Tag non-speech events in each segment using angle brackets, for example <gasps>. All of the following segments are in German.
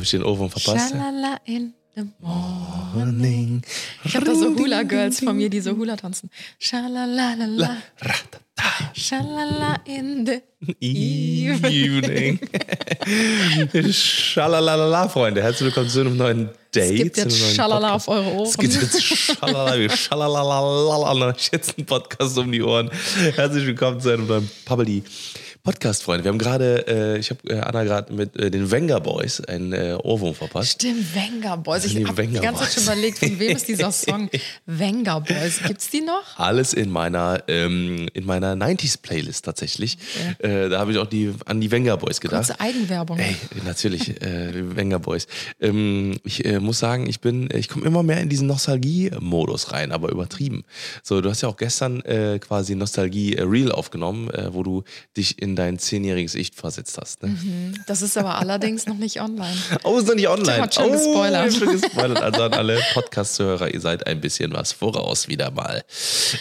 Habe ich den Ohrwurm verpasst? Schalala in the morning. Ich habe da so Hula-Girls von mir, die so Hula tanzen. Schalalala. Schalala in the Evening. Schalalala, <laughs> Freunde. Herzlich willkommen zu einem neuen Date. Es gibt jetzt Schalala Podcast. auf eure Ohren. Es gibt jetzt Schalala, wir Schalalalala, euch jetzt einen Podcast um die Ohren. Herzlich willkommen zu einem neuen Pabbeli. Podcast, Freunde. Wir haben gerade, äh, ich habe äh, Anna gerade mit äh, den Wenger Boys einen äh, Ohrwurm verpasst. Stimmt, Wenger Boys. Ich habe die ganze Zeit schon überlegt, von wem ist dieser <laughs> Song? Wenger Boys. Gibt's die noch? Alles in meiner, ähm, in meiner 90s-Playlist tatsächlich. Äh, da habe ich auch die, an die Wenger Boys gedacht. Kurze Eigenwerbung. Ey, natürlich, äh, die Wenger Boys. Ähm, ich muss sagen, ich bin, ich komme immer mehr in diesen Nostalgie-Modus rein, aber übertrieben. So, du hast ja auch gestern quasi Nostalgie-Reel aufgenommen, wo du dich in dein zehnjähriges Ich versetzt hast. Ne? Das ist aber allerdings noch nicht online. <laughs> Oh, ist noch nicht online. hat schon gespoilert. Oh, <laughs> schon gespoilert. Also an alle Podcast-Zuhörer, ihr seid ein bisschen was voraus wieder mal.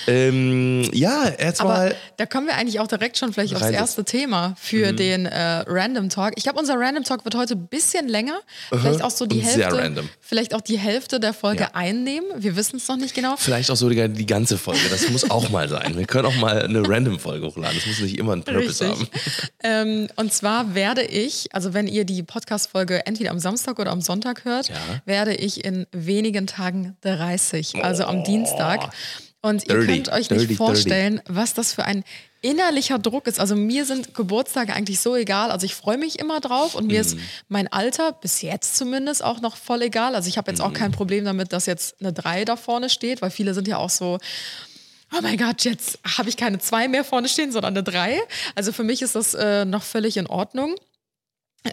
Ähm, ja, mal. da kommen wir eigentlich auch direkt schon vielleicht aufs erste Thema Mhm. für den äh, Random Talk. Ich glaube, unser Random Talk wird heute ein bisschen länger. Vielleicht auch so die Hälfte. Vielleicht auch die Hälfte der Folge Ja. einnehmen. Wir wissen es noch nicht genau. Vielleicht auch so die, ganze Folge. Das muss auch mal sein. Wir können auch mal eine Random-Folge hochladen. Das muss nicht immer einen Purpose haben. Ähm, und zwar werde ich, also wenn ihr die Podcast-Folge entweder am Samstag oder am Sonntag hört, Ja. werde ich in wenigen Tagen 30, also am Dienstag. Und ihr Oh. Dirty, könnt euch nicht vorstellen, was das für ein innerlicher Druck ist. Also mir sind Geburtstage eigentlich so egal. Also ich freue mich immer drauf und mir ist Mhm. mein Alter bis jetzt zumindest auch noch voll egal. Also ich habe jetzt auch Mhm. kein Problem damit, dass jetzt eine 3 da vorne steht, weil viele sind ja auch so, oh mein Gott, jetzt habe ich keine 2 mehr vorne stehen, sondern eine 3. Also für mich ist das äh, noch völlig in Ordnung.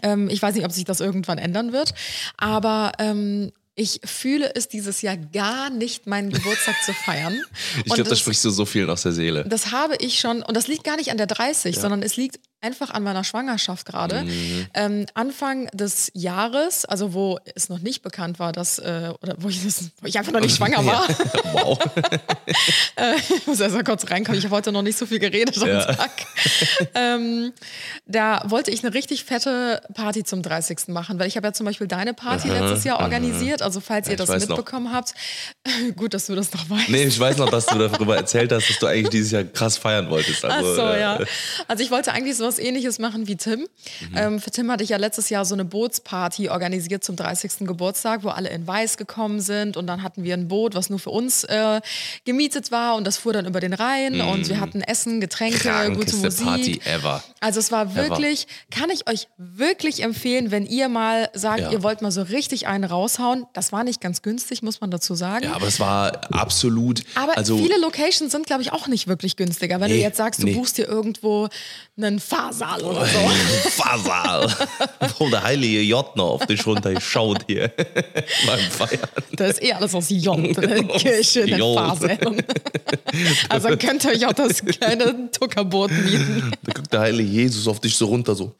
Ähm, ich weiß nicht, ob sich das irgendwann ändern wird, aber ähm, ich fühle es dieses Jahr gar nicht, meinen Geburtstag zu feiern. <laughs> Ich glaube, da das- sprichst du so viel aus der Seele. das habe ich schon, und das liegt gar nicht an der 30, sondern es liegt einfach an meiner Schwangerschaft gerade. Mhm. Ähm, Anfang des Jahres, also wo es noch nicht bekannt war, dass, äh, oder wo ich, das, wo ich einfach noch nicht <laughs> schwanger war. <laughs> wow. <laughs> äh, ich muss erst mal kurz reinkommen, ich habe heute noch nicht so viel geredet am Ja. Tag. ähm, da wollte ich eine richtig fette Party zum 30. machen, weil ich habe ja zum Beispiel deine Party letztes Jahr organisiert. Also falls Ja, ihr das weiß noch. mitbekommen habt, gut, dass du das noch weißt. Nee, ich weiß noch, dass du darüber erzählt hast, dass du eigentlich dieses Jahr krass feiern wolltest. Also, Ach so, äh, ja. Also ich wollte eigentlich sowas ähnliches machen wie Tim. Mhm. Ähm, für Tim hatte ich ja letztes Jahr so eine Bootsparty organisiert zum 30. Geburtstag, wo alle in Weiß gekommen sind und dann hatten wir ein Boot, was nur für uns äh, gemietet war und das fuhr dann über den Rhein und wir hatten Essen, Getränke, gute Mhm. Krankeste Musik. Party ever. Also es war wirklich, kann ich euch wirklich empfehlen, wenn ihr mal sagt, Ja. ihr wollt mal so richtig einen raushauen. Das war nicht ganz günstig, muss man dazu sagen. Ja, aber es war absolut. Aber also, viele Locations sind, glaube ich, auch nicht wirklich günstiger. Wenn du Nee, jetzt sagst, du nee. buchst dir irgendwo einen Fahrsaal oder so. <laughs> Fasal. Wo der heilige J noch auf dich runterschaut hier. <laughs> Beim Feiern. Da ist eh alles aus J, <laughs> eine Kirche, eine J. Fahrsaal. Also könnt ihr euch auch das kleine Tuckerboot mieten. Da guckt der heilige Jesus auf dich so runter, so.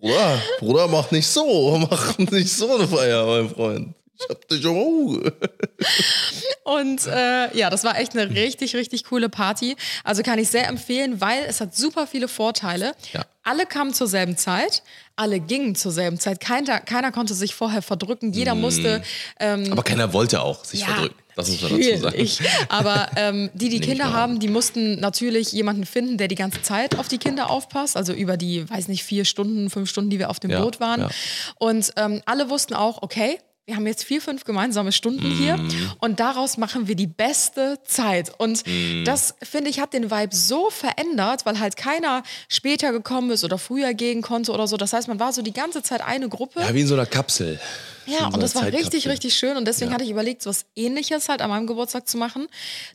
Bruder, Bruder, mach nicht so. Mach nicht so eine Feier, mein Freund. Ich hab dich am Auge. Und äh, ja, das war echt eine richtig, richtig coole Party. Also kann ich sehr empfehlen, weil es hat super viele Vorteile. Ja. Alle kamen zur selben Zeit, alle gingen zur selben Zeit. Keiner, keiner konnte sich vorher verdrücken. Jeder musste ähm, Aber keiner wollte auch sich Ja, verdrücken. Das muss man dazu sagen. natürlich. Aber ähm, die, die ich Kinder haben, die mussten natürlich jemanden finden, der die ganze Zeit auf die Kinder aufpasst. Also über die, weiß nicht, vier Stunden, fünf Stunden, die wir auf dem Ja, Boot waren. Und ähm, alle wussten auch, okay, wir haben jetzt vier, fünf gemeinsame Stunden hier Mhm. und daraus machen wir die beste Zeit. Und Mhm. das, finde ich, hat den Vibe so verändert, weil halt keiner später gekommen ist oder früher gehen konnte oder so. Das heißt, man war so die ganze Zeit eine Gruppe. Ja, wie in so einer Kapsel. Ja, und das war richtig, Zeitkapsel. richtig schön. Und deswegen Ja. hatte ich überlegt, so was ähnliches halt an meinem Geburtstag zu machen.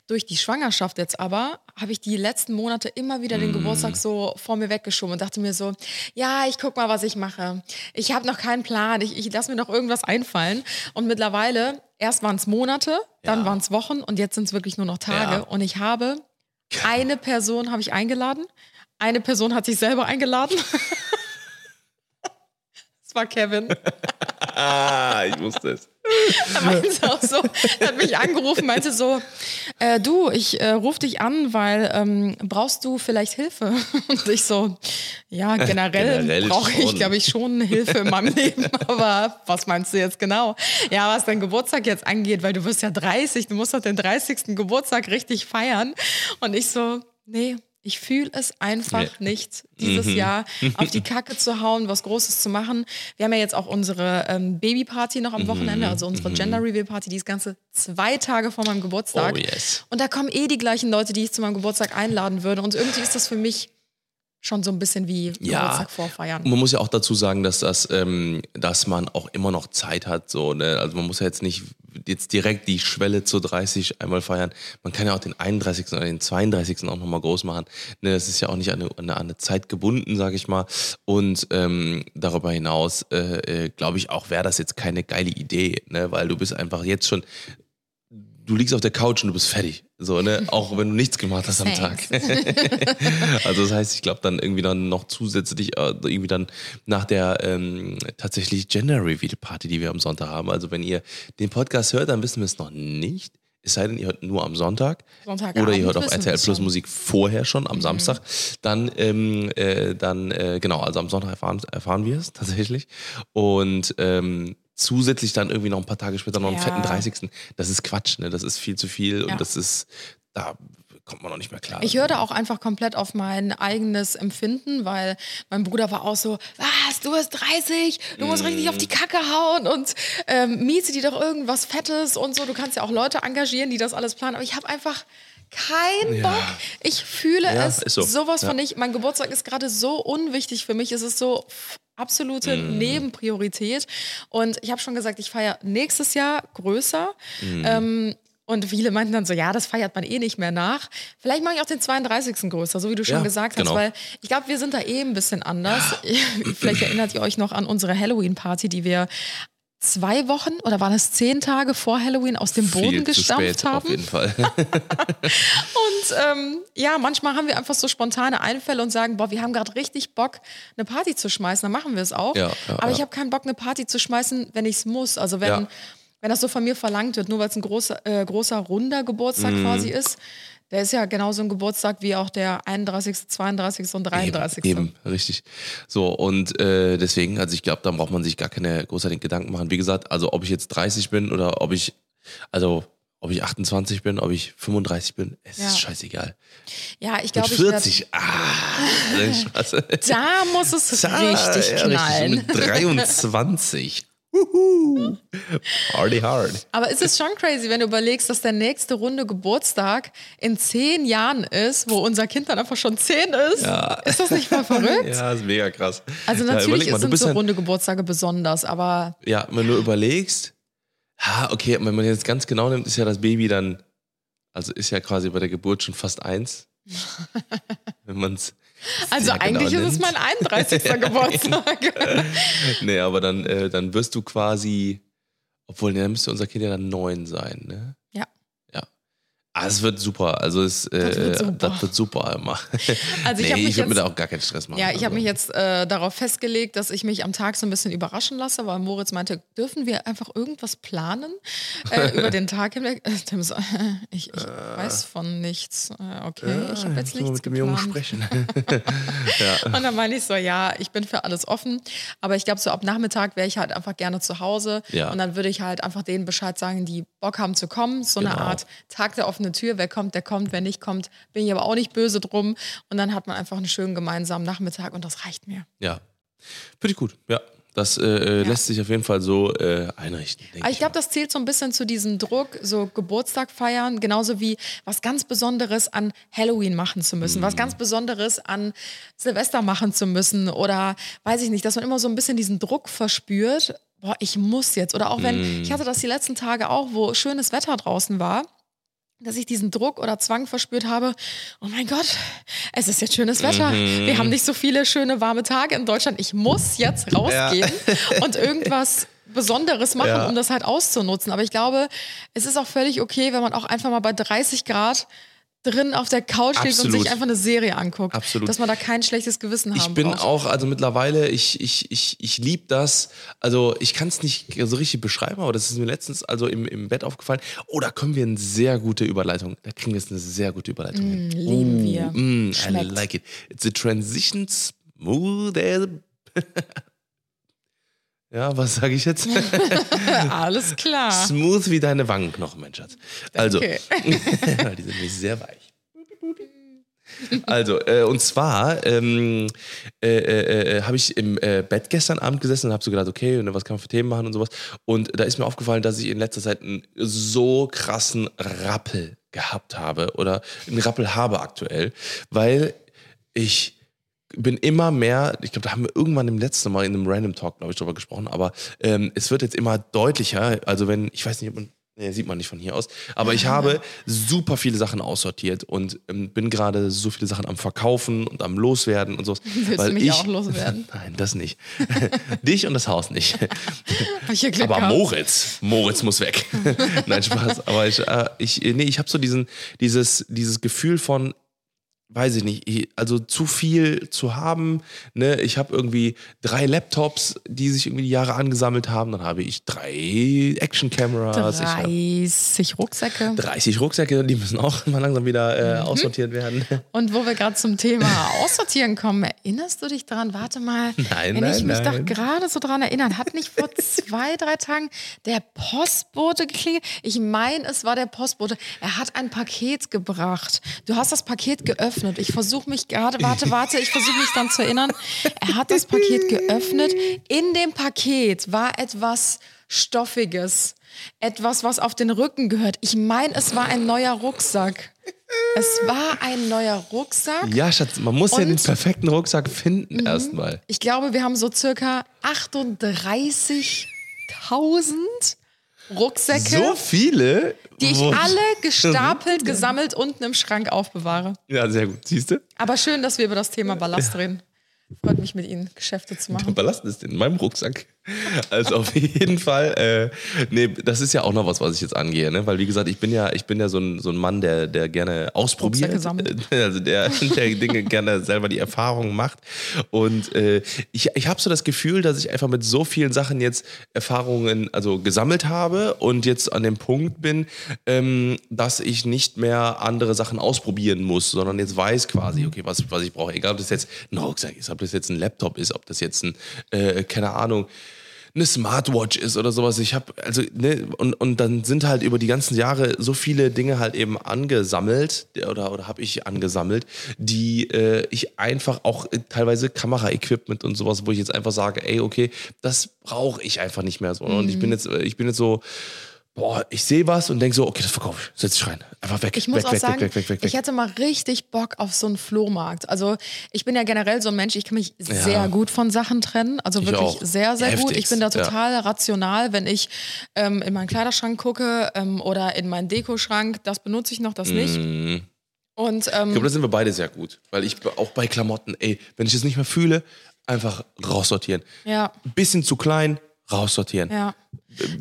Durch die Schwangerschaft jetzt aber habe ich die letzten Monate immer wieder Mm. den Geburtstag so vor mir weggeschoben und dachte mir so, ja, ich guck mal, was ich mache. Ich habe noch keinen Plan. Ich, ich lasse mir noch irgendwas einfallen. Und mittlerweile, erst waren es Monate, dann Ja. waren es Wochen und jetzt sind es wirklich nur noch Tage. Ja. Und ich habe eine Person habe ich eingeladen. Eine Person hat sich selber eingeladen. <laughs> Das war Kevin. <laughs> Ah, ich wusste es. Da meinte sie auch so, hat mich angerufen, meinte so, äh, du, ich äh, rufe dich an, weil ähm, brauchst du vielleicht Hilfe? <laughs> Und ich so, ja, generell, Generell brauche ich, glaube ich, schon Hilfe in meinem Leben. <laughs> Aber was meinst du jetzt genau? Ja, was dein Geburtstag jetzt angeht, weil du wirst ja 30, du musst doch den 30. Geburtstag richtig feiern. Und ich so, nee. Ich fühle es einfach Nee. Mhm. nicht, dieses Jahr <laughs> auf die Kacke zu hauen, was Großes zu machen. Wir haben ja jetzt auch unsere ähm, Babyparty noch am Mhm. Wochenende, also unsere Gender Reveal Party, die ist ganze zwei Tage vor meinem Geburtstag. Oh, yes. Und da kommen eh die gleichen Leute, die ich zu meinem Geburtstag einladen würde. Und irgendwie ist das für mich schon so ein bisschen wie Ja. Geburtstag vorfeiern. Man muss ja auch dazu sagen, dass das, ähm, dass man auch immer noch Zeit hat. So, ne? Also man muss ja jetzt nicht jetzt direkt die Schwelle zu 30 einmal feiern. Man kann ja auch den 31. oder den 32. auch nochmal groß machen. Ne? Das ist ja auch nicht an eine, an eine, Zeit gebunden, sage ich mal. Und ähm, darüber hinaus äh, äh, glaube ich auch, wäre das jetzt keine geile Idee, ne? weil du bist einfach jetzt schon du liegst auf der Couch und du bist fertig. So, ne? Auch wenn du nichts gemacht hast am Tag. <laughs> also das heißt, ich glaube dann irgendwie dann noch zusätzlich äh, irgendwie dann nach der ähm, tatsächlich Gender Reveal Party, die wir am Sonntag haben. Also wenn ihr den Podcast hört, dann wissen wir es noch nicht. Es sei denn, ihr hört nur am Sonntag. Sonntagabend oder ihr hört auf RTL Plus. Musik vorher schon am Samstag. Dann, ähm, äh, dann äh, genau, also am Sonntag erfahren, erfahren wir es tatsächlich. Und ähm, zusätzlich dann irgendwie noch ein paar Tage später noch einen Ja. fetten 30. Das ist Quatsch, ne? Das ist viel zu viel Ja. und das ist, da kommt man noch nicht mehr klar. Ich höre da auch einfach komplett auf mein eigenes Empfinden, weil mein Bruder war auch so, was, du bist 30, du musst richtig auf die Kacke hauen und ähm, miete dir doch irgendwas Fettes und so. Du kannst ja auch Leute engagieren, die das alles planen. Aber ich habe einfach keinen Ja. Bock. Ich fühle Ja, es so. sowas von Ja. nicht. Mein Geburtstag ist gerade so unwichtig für mich. Es ist so absolute Mhm. Nebenpriorität. Und ich habe schon gesagt, ich feiere nächstes Jahr größer. Mhm. Ähm, und viele meinten dann so, ja, das feiert man eh nicht mehr nach. Vielleicht mache ich auch den 32. größer, so wie du schon Ja, gesagt genau. hast, weil ich glaube, wir sind da eh ein bisschen anders. <gasps> Vielleicht erinnert ihr euch noch an unsere Halloween-Party, die wir zwei Wochen oder waren es zehn Tage vor Halloween aus dem Boden viel zu gestampft spät, auf haben. jeden Fall. <laughs> <laughs> Und ähm, ja, manchmal haben wir einfach so spontane Einfälle und sagen, boah, wir haben gerade richtig Bock, eine Party zu schmeißen. Dann machen wir es auch. Ja, ja, Aber ich habe keinen Bock, eine Party zu schmeißen, wenn ich es muss. Also wenn, wenn das so von mir verlangt wird, nur weil es ein großer, äh, großer runder Geburtstag Mhm. quasi ist. Der ist ja genauso ein Geburtstag wie auch der 31., 32. und 33. Eben, eben, richtig. So, und äh, deswegen, also ich glaube, da braucht man sich gar keine großartigen Gedanken machen. Wie gesagt, also ob ich jetzt 30 bin oder ob ich, also ob ich 28 bin, ob ich 35 bin, es Ja. ist scheißegal. Ja, ich glaube, ich werd- 40, ah, nein, <laughs> Spaß. da muss es Da, richtig ja, knallen. Mit 23. Huhu. Party hard. Aber ist es schon crazy, wenn du überlegst, dass der nächste Runde Geburtstag in zehn Jahren ist, wo unser Kind dann einfach schon zehn ist? Ist das nicht voll verrückt? Ja, ist mega krass. Also Ja, natürlich überleg mal, sind so ja- runde Geburtstage besonders, aber Ja, wenn du überlegst, ha, okay, wenn man jetzt ganz genau nimmt, ist ja das Baby dann, also ist ja quasi bei der Geburt schon fast eins. <laughs> wenn man es. Also eigentlich ist es mein 31. <laughs> Geburtstag. Nee, aber dann, äh, dann wirst du quasi, obwohl, nee, dann müsste unser Kind ja dann neun sein, ne? Ja. Ja. Ah, es wird super. Also es, äh, Das wird super. das wird super immer. <laughs> Also ich nee, ich würde mir da auch gar keinen Stress machen. Ja, ich habe also. mich jetzt äh, darauf festgelegt, dass ich mich am Tag so ein bisschen überraschen lasse, weil Moritz meinte, dürfen wir einfach irgendwas planen äh, <laughs> über den Tag hinweg? Äh, Tim so, äh, ich, ich weiß von nichts. Äh, okay, ich habe jetzt nichts mit dem Jungen geplant. sprechen. <laughs> Und dann meine ich so, ja, ich bin für alles offen, aber ich glaube, so ab Nachmittag wäre ich halt einfach gerne zu Hause Ja. und dann würde ich halt einfach denen Bescheid sagen, die Bock haben zu kommen. So eine Genau. Art Tag der offenen Tür, wer kommt, der kommt, wer nicht kommt, bin ich aber auch nicht böse drum. Und dann hat man einfach einen schönen gemeinsamen Nachmittag und das reicht mir. ja. Finde ich gut. Ja. Das äh, äh, Ja. lässt sich auf jeden Fall so äh, einrichten. Aber ich glaube, das zählt so ein bisschen zu diesem Druck, so Geburtstag feiern, genauso wie was ganz Besonderes an Halloween machen zu müssen, Mhm. was ganz Besonderes an Silvester machen zu müssen oder weiß ich nicht, dass man immer so ein bisschen diesen Druck verspürt, boah, ich muss jetzt. Oder auch wenn, Mhm. ich hatte das die letzten Tage auch, wo schönes Wetter draußen war. Dass ich diesen Druck oder Zwang verspürt habe, oh mein Gott, es ist jetzt schönes Wetter. Mhm. Wir haben nicht so viele schöne warme Tage in Deutschland. Ich muss jetzt rausgehen und irgendwas Besonderes machen, Ja. um das halt auszunutzen. Aber ich glaube, es ist auch völlig okay, wenn man auch einfach mal bei 30 Grad drin auf der Couch liegt und Absolut. sich einfach eine Serie anguckt. Absolut. Dass man da kein schlechtes Gewissen haben Ich bin braucht. auch, also mittlerweile, ich, ich, ich, ich liebe das. Also ich kann es nicht so richtig beschreiben, aber das ist mir letztens also im, im Bett aufgefallen. Oh, da können wir eine sehr gute Überleitung. Da kriegen wir jetzt eine sehr gute Überleitung hin. lieben wir. Mm, I like it. It's a transition smooth as... <laughs> ja, was sage ich jetzt? <laughs> Alles klar. smooth wie deine Wangenknochen, mein Schatz. Also, Okay. <laughs> die sind nämlich sehr weich. Also, äh, und zwar ähm, äh, äh, äh, habe ich im äh, Bett gestern Abend gesessen und habe so gedacht, okay, und was kann man für Themen machen und sowas. Und da ist mir aufgefallen, dass ich in letzter Zeit einen so krassen Rappel gehabt habe oder einen Rappel habe aktuell, weil ich bin immer mehr, ich glaube, da haben wir irgendwann im letzten Mal in einem Random Talk, glaube ich, drüber gesprochen, aber ähm, es wird jetzt immer deutlicher. Also wenn, ich weiß nicht, ob man, nee, sieht man nicht von hier aus, aber ich habe super viele Sachen aussortiert und ähm, bin gerade so viele Sachen am Verkaufen und am Loswerden und so. <laughs> Willst du mich auch loswerden? <laughs> Nein, das nicht. <laughs> Dich und das Haus nicht. Ich Aber gehabt. Moritz, Moritz muss weg. Nein, Spaß. Aber ich, äh, ich, nee, ich habe so diesen, dieses, dieses Gefühl von, weiß ich nicht, ich- also zu viel zu haben. Ne? Ich habe irgendwie drei Laptops, die sich irgendwie die Jahre angesammelt haben. Dann habe ich drei Action-Cameras. Ich habe 30 Rucksäcke. 30 Rucksäcke, die müssen auch mal langsam wieder äh, Mhm. aussortiert werden. Und wo wir gerade zum Thema Aussortieren kommen, erinnerst du dich dran? Warte mal, <laughs> Nein, wenn nein, ich mich nein. doch gerade so dran erinnern, hat nicht vor zwei, drei Tagen der Postbote geklingelt? Ich meine, es war der Postbote. Er hat ein Paket gebracht. Du hast das Paket geöffnet. Ich versuche mich gerade, warte, warte, ich versuche mich dann zu erinnern. Er hat das Paket geöffnet. In dem Paket war etwas Stoffiges. Etwas, was auf den Rücken gehört. Ich meine, es war ein neuer Rucksack. Es war ein neuer Rucksack. Ja, Schatz, man muss ja den perfekten Rucksack finden Mhm. erstmal. Ich glaube, wir haben so circa 38.000 Rucksäcke, So viele? die ich alle <laughs> gestapelt, gesammelt unten im Schrank aufbewahre. Ja, sehr gut. Siehst du? Aber schön, dass wir über das Thema Ballast reden. Freut mich mit Ihnen, Geschäfte zu machen. Ballast ist in meinem Rucksack. Also auf jeden Fall, äh, nee, das ist ja auch noch was, was ich jetzt angehe, ne? Weil wie gesagt, ich bin ja, ich bin ja so ein, so ein Mann, der, der gerne ausprobiert, <laughs> also der, der Dinge gerne selber die Erfahrungen macht. Und äh, ich, ich habe so das Gefühl, dass ich einfach mit so vielen Sachen jetzt Erfahrungen also gesammelt habe und jetzt an dem Punkt bin, ähm, dass ich nicht mehr andere Sachen ausprobieren muss, sondern jetzt weiß quasi, okay, was, was ich brauche. Egal, ob das jetzt ein Rucksack ist, ob das jetzt ein Laptop ist, ob das jetzt ein, äh, keine Ahnung, eine Smartwatch ist oder sowas. Ich habe, also, ne, und, und dann sind halt über die ganzen Jahre so viele Dinge halt eben angesammelt oder, oder habe ich angesammelt, die äh, ich einfach auch äh, teilweise Kameraequipment und sowas, wo ich jetzt einfach sage, ey, okay, das brauche ich einfach nicht mehr so. Und ich bin jetzt, äh, ich bin jetzt so, boah, ich sehe was und denke so, okay, das verkaufe ich, setz dich rein. Einfach weg, Ich muss weg, auch weg, sagen, weg, weg, weg, ich hätte mal richtig Bock auf so einen Flohmarkt. Also ich bin ja generell so ein Mensch, ich kann mich sehr gut von Sachen trennen. Also Ich wirklich auch. sehr, sehr gut. Ich bin da ja. total rational, wenn ich ähm, in meinen Kleiderschrank gucke ähm, oder in meinen Dekoschrank. Das benutze ich noch, das nicht. Mhm. Und Ich ähm, glaube, da sind wir beide sehr gut. Weil ich auch bei Klamotten, ey, wenn ich es nicht mehr fühle, einfach raussortieren. ja, Bisschen zu klein, raussortieren. ja.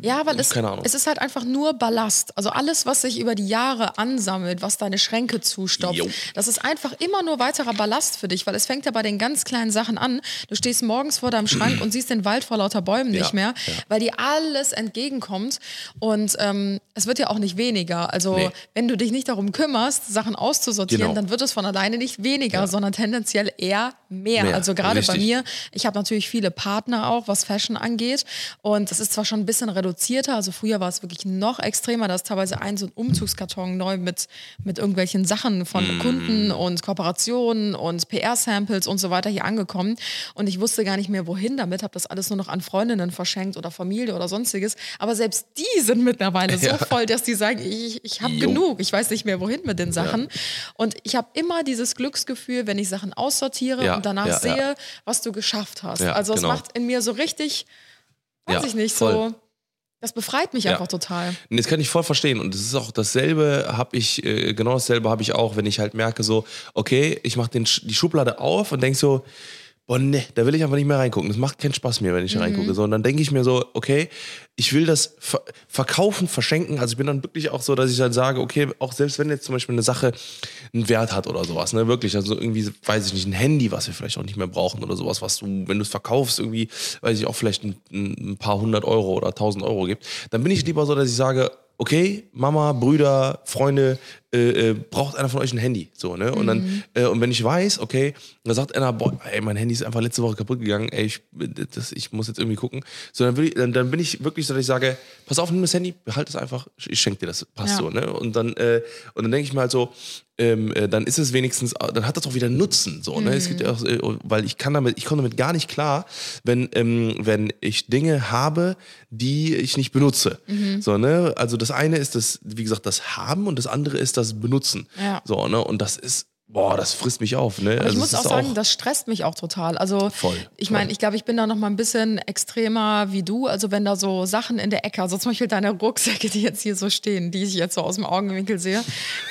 Ja, weil es, es ist halt einfach nur Ballast. Also alles, was sich über die Jahre ansammelt, was deine Schränke zustopft, Jo. das ist einfach immer nur weiterer Ballast für dich, weil es fängt ja bei den ganz kleinen Sachen an. Du stehst morgens vor deinem Schrank <clears throat> und siehst den Wald vor lauter Bäumen Ja, nicht mehr, ja. weil dir alles entgegenkommt. Und ähm, es wird ja auch nicht weniger. Also Nee. wenn du dich nicht darum kümmerst, Sachen auszusortieren, Genau. dann wird es von alleine nicht weniger, sondern tendenziell eher mehr. Mehr, Also gerade bei mir, ich habe natürlich viele Partner auch, was Fashion angeht. Und das ist zwar schon ein bisschen reduzierter, also früher war es wirklich noch extremer, da ist teilweise ein so ein Umzugskarton neu mit, mit irgendwelchen Sachen von Mm. Kunden und Kooperationen und PR-Samples und so weiter hier angekommen. Und ich wusste gar nicht mehr, wohin damit, habe das alles nur noch an Freundinnen verschenkt oder Familie oder sonstiges. Aber selbst die sind mittlerweile so Ja. voll, dass die sagen, ich, ich habe genug, ich weiß nicht mehr, wohin mit den Sachen. Und ich habe immer dieses Glücksgefühl, wenn ich Sachen aussortiere Ja, und danach ja, ja. sehe, was du geschafft hast. Ja, also genau. es macht in mir so richtig, weiß Ja, ich nicht, voll. so, das befreit mich Ja. einfach total. Und das kann ich voll verstehen. Und das ist auch dasselbe, habe ich, äh, genau dasselbe habe ich auch, wenn ich halt merke, so, okay, ich mache die Schublade auf und denke so, boah, ne, da will ich einfach nicht mehr reingucken. Das macht keinen Spaß mehr, wenn ich da reingucke. So, und dann denke ich mir so, okay, ich will das ver verkaufen, verschenken. Also ich bin dann wirklich auch so, dass ich dann sage, okay, auch selbst wenn jetzt zum Beispiel eine Sache einen Wert hat oder sowas, ne, wirklich, also irgendwie, weiß ich nicht, ein Handy, was wir vielleicht auch nicht mehr brauchen oder sowas, was du, wenn du es verkaufst, irgendwie, weiß ich auch vielleicht ein, ein paar hundert Euro oder tausend Euro gibt, dann bin ich lieber so, dass ich sage, okay, Mama, Brüder, Freunde, äh, äh, braucht einer von euch ein Handy. So, ne? Und dann, äh, und wenn ich weiß, okay, da sagt einer, boah, ey, mein Handy ist einfach letzte Woche kaputt gegangen, ey, ich, das, ich muss jetzt irgendwie gucken. So, dann, ich, dann, dann bin ich wirklich so, dass ich sage, pass auf, nimm das Handy, behalt es einfach, ich schenke dir das, passt Ja. so, ne? Und dann, äh, und dann denke ich mal halt so, ähm, äh, dann ist es wenigstens, dann hat das auch wieder Nutzen, so, ne? Es gibt ja auch, äh, weil ich kann damit, ich komme damit gar nicht klar, wenn, ähm, wenn ich Dinge habe, die ich nicht benutze. So, ne? Also das eine ist das, wie gesagt, das Haben und das andere ist das Benutzen. Ja. So, ne? Und das ist, boah, das frisst mich auf, ne? Aber ich Also muss auch sagen, das stresst mich auch total. Also Voll, ich meine, ich glaube, ich bin da noch mal ein bisschen extremer wie du. Also wenn da so Sachen in der Ecke, also zum Beispiel deine Rucksäcke, die jetzt hier so stehen, die ich jetzt so aus dem Augenwinkel sehe,